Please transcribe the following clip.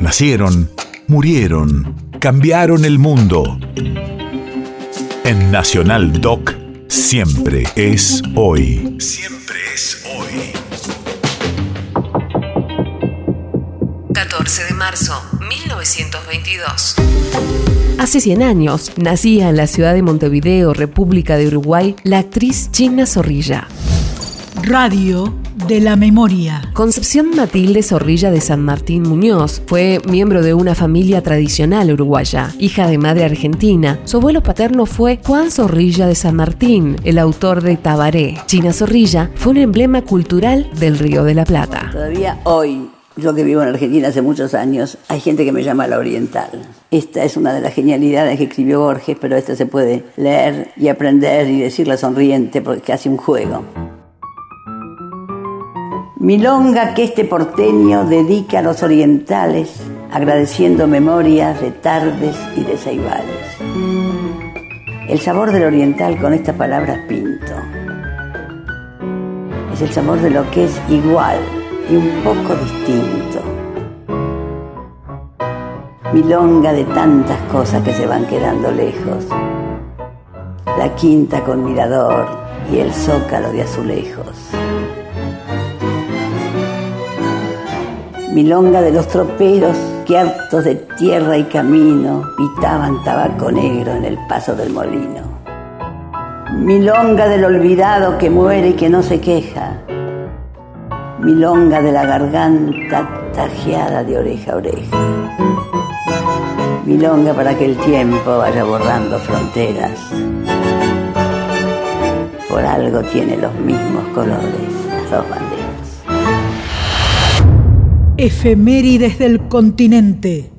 Nacieron, murieron, cambiaron el mundo. En Nacional Doc, siempre es hoy. Siempre es hoy. 14 de marzo, 1922. Hace 100 años nacía en la ciudad de Montevideo, República de Uruguay, la actriz China Zorrilla. Radio de la memoria. Concepción Matilde Zorrilla de San Martín Muñoz fue miembro de una familia tradicional uruguaya, hija de madre argentina. Su abuelo paterno fue Juan Zorrilla de San Martín, el autor de Tabaré. China Zorrilla fue un emblema cultural del Río de la Plata. Todavía hoy yo que vivo en Argentina hace muchos años, hay gente que me llama la oriental. Esta es una de las genialidades que escribió Borges, pero esta se puede leer y aprender y decirla sonriente porque es casi un juego. Milonga que este porteño dedica a los orientales, agradeciendo memorias de tardes y de ceibales. El sabor del oriental con estas palabras pinto. Es el sabor de lo que es igual y un poco distinto. Milonga de tantas cosas que se van quedando lejos. La quinta con mirador y el zócalo de azulejos. Milonga de los troperos que hartos de tierra y camino pitaban tabaco negro en el paso del molino. Milonga del olvidado que muere y que no se queja. Milonga de la garganta tajeada de oreja a oreja. Milonga para que el tiempo vaya borrando fronteras. Por algo tiene los mismos colores las dos banderas. Efemérides del continente.